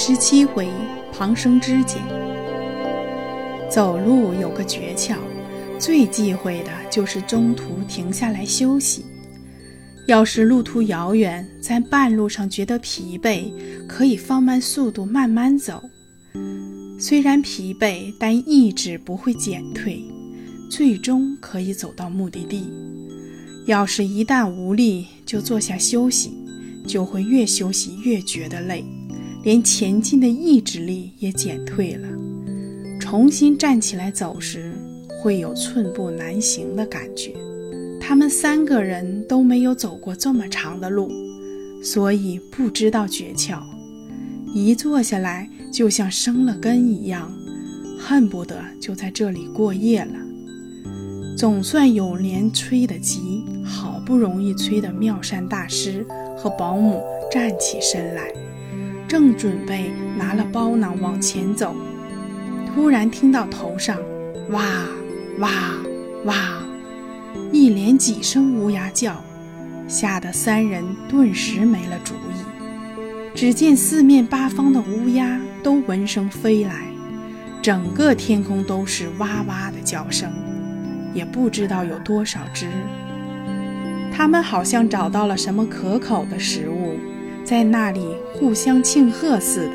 十七回，旁生知见。走路有个诀窍，最忌讳的就是中途停下来休息。要是路途遥远，在半路上觉得疲惫，可以放慢速度慢慢走。虽然疲惫，但意志不会减退，最终可以走到目的地。要是一旦无力，就坐下休息，就会越休息越觉得累。连前进的意志力也减退了，重新站起来走时，会有寸步难行的感觉。他们三个人都没有走过这么长的路，所以不知道诀窍。一坐下来，就像生了根一样，恨不得就在这里过夜了。总算有连催得急，好不容易催得妙善大师和保姆站起身来。正准备拿了包囊往前走，突然听到头上“哇哇哇”一连几声乌鸦叫，吓得三人顿时没了主意。只见四面八方的乌鸦都闻声飞来，整个天空都是哇哇的叫声，也不知道有多少只。它们好像找到了什么可口的食物。在那里互相庆贺似的，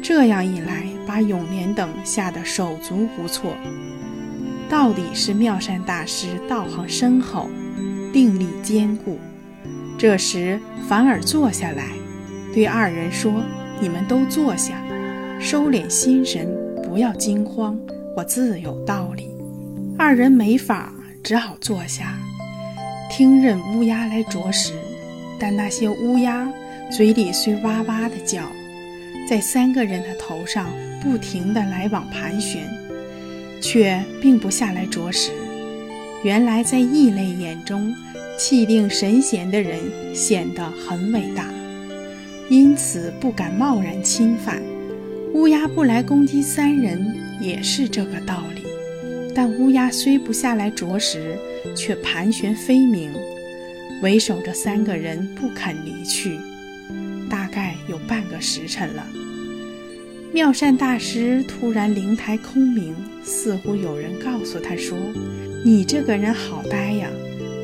这样一来，把永年等吓得手足无措。到底是妙善大师道行深厚，定力坚固。这时反而坐下来，对二人说：“你们都坐下，收敛心神，不要惊慌。我自有道理。”二人没法，只好坐下，听任乌鸦来啄食。但那些乌鸦。嘴里虽哇哇的叫，在三个人的头上不停地来往盘旋，却并不下来啄食。原来在异类眼中，气定神闲的人显得很伟大，因此不敢贸然侵犯。乌鸦不来攻击三人，也是这个道理。但乌鸦虽不下来啄食，却盘旋飞鸣，为首着三个人不肯离去。时辰了，妙善大师突然灵台空明，似乎有人告诉他说：“你这个人好呆呀！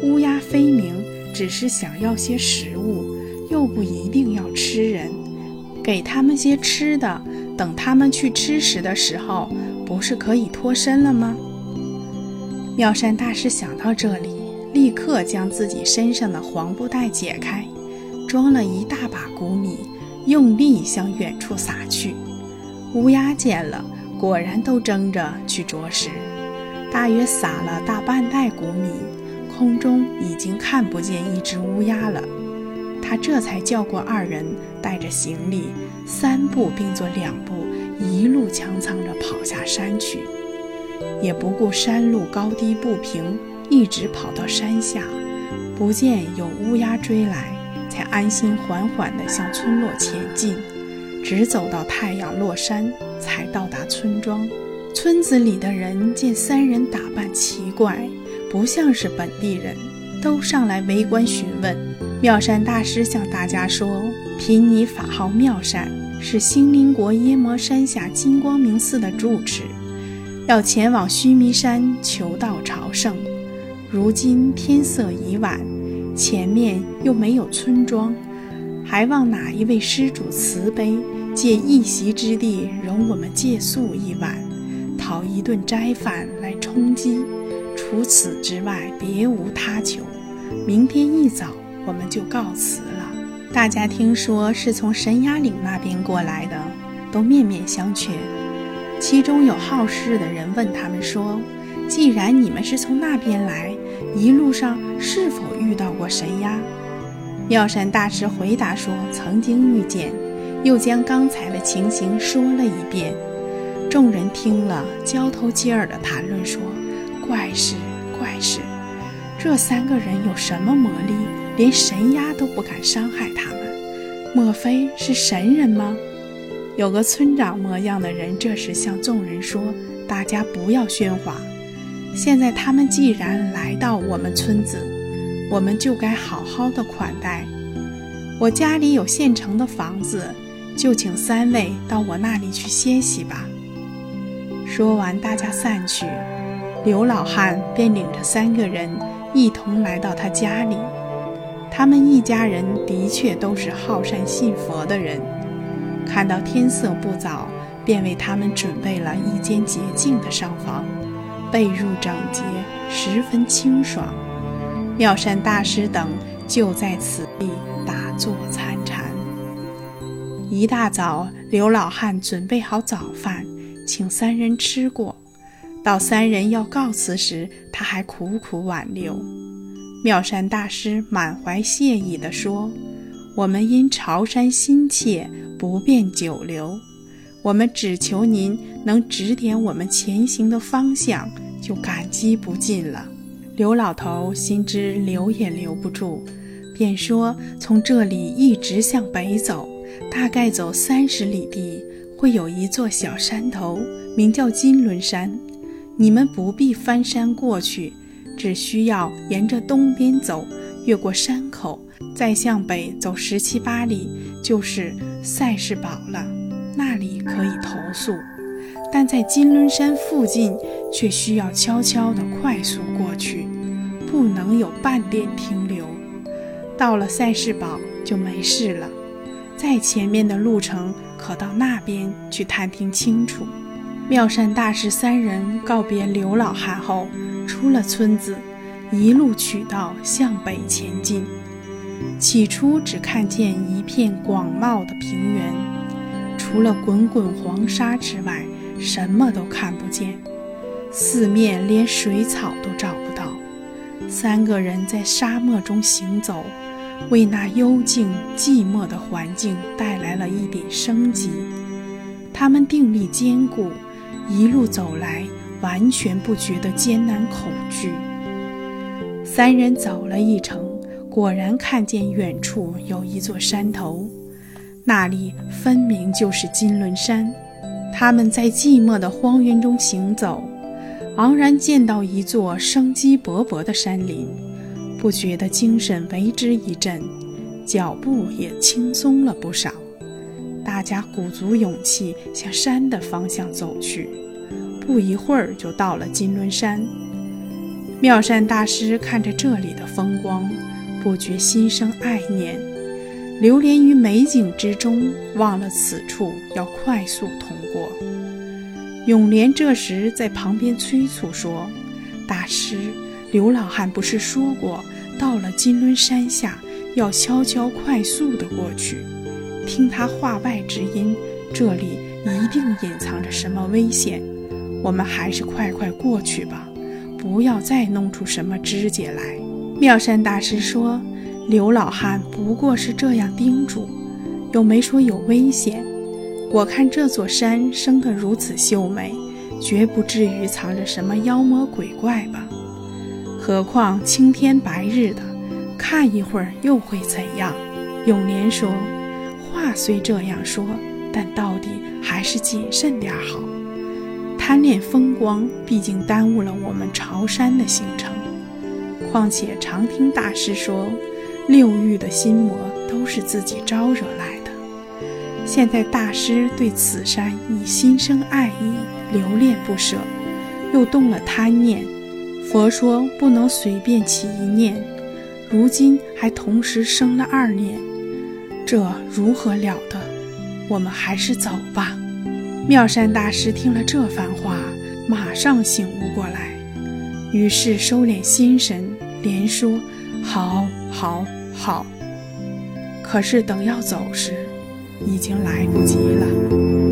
乌鸦飞鸣只是想要些食物，又不一定要吃人。给他们些吃的，等他们去吃食的时候，不是可以脱身了吗？”妙善大师想到这里，立刻将自己身上的黄布袋解开。装了一大把谷米，用力向远处撒去。乌鸦见了，果然都争着去啄食。大约撒了大半袋谷米，空中已经看不见一只乌鸦了。他这才叫过二人，带着行李，三步并作两步，一路强藏着跑下山去，也不顾山路高低不平，一直跑到山下，不见有乌鸦追来。才安心缓缓地向村落前进，直走到太阳落山，才到达村庄。村子里的人见三人打扮奇怪，不像是本地人，都上来围观询问。妙善大师向大家说：“贫尼法号妙善，是兴林国耶摩山下金光明寺的住持，要前往须弥山求道朝圣。如今天色已晚。”前面又没有村庄，还望哪一位施主慈悲，借一席之地容我们借宿一晚，讨一顿斋饭来充饥。除此之外，别无他求。明天一早我们就告辞了。大家听说是从神崖岭那边过来的，都面面相觑。其中有好事的人问他们说：“既然你们是从那边来，一路上是否？”遇到过神鸦，妙善大师回答说：“曾经遇见。”又将刚才的情形说了一遍。众人听了，交头接耳地谈论说：“怪事，怪事！这三个人有什么魔力，连神鸦都不敢伤害他们？莫非是神人吗？”有个村长模样的人这时向众人说：“大家不要喧哗。现在他们既然来到我们村子。”我们就该好好的款待。我家里有现成的房子，就请三位到我那里去歇息吧。”说完，大家散去，刘老汉便领着三个人一同来到他家里。他们一家人的确都是好善信佛的人。看到天色不早，便为他们准备了一间洁净的上房，被褥整洁，十分清爽。妙善大师等就在此地打坐参禅。一大早，刘老汉准备好早饭，请三人吃过。到三人要告辞时，他还苦苦挽留。妙善大师满怀谢意地说：“我们因朝山心切。”不便久留，我们只求您能指点我们前行的方向，就感激不尽了。刘老头心知留也留不住，便说：“从这里一直向北走，大概走三十里地，会有一座小山头，名叫金轮山。你们不必翻山过去，只需要沿着东边走，越过山口。”再向北走十七八里，就是赛世堡了，那里可以投宿。但在金轮山附近，却需要悄悄地快速过去，不能有半点停留。到了赛世堡就没事了。再前面的路程，可到那边去探听清楚。妙善大师三人告别刘老汉后，出了村子，一路取道向北前进。起初只看见一片广袤的平原，除了滚滚黄沙之外，什么都看不见，四面连水草都找不到。三个人在沙漠中行走，为那幽静寂寞的环境带来了一点生机。他们定力坚固，一路走来完全不觉得艰难恐惧。三人走了一程。果然看见远处有一座山头，那里分明就是金轮山。他们在寂寞的荒原中行走，昂然见到一座生机勃勃的山林，不觉得精神为之一振，脚步也轻松了不少。大家鼓足勇气向山的方向走去，不一会儿就到了金轮山。妙善大师看着这里的风光。不觉心生爱念，流连于美景之中，忘了此处要快速通过。永莲这时在旁边催促说：“大师，刘老汉不是说过，到了金轮山下要悄悄快速的过去？听他话外之音，这里一定隐藏着什么危险。我们还是快快过去吧，不要再弄出什么枝节来。”妙善大师说：“刘老汉不过是这样叮嘱，又没说有危险。我看这座山生得如此秀美，绝不至于藏着什么妖魔鬼怪吧？何况青天白日的，看一会儿又会怎样？”永年说：“话虽这样说，但到底还是谨慎点好。贪恋风光，毕竟耽误了我们朝山的行程。”况且常听大师说，六欲的心魔都是自己招惹来的。现在大师对此山已心生爱意，留恋不舍，又动了贪念。佛说不能随便起一念，如今还同时生了二念，这如何了得？我们还是走吧。妙善大师听了这番话，马上醒悟过来，于是收敛心神。连说：“好，好，好。”可是等要走时，已经来不及了。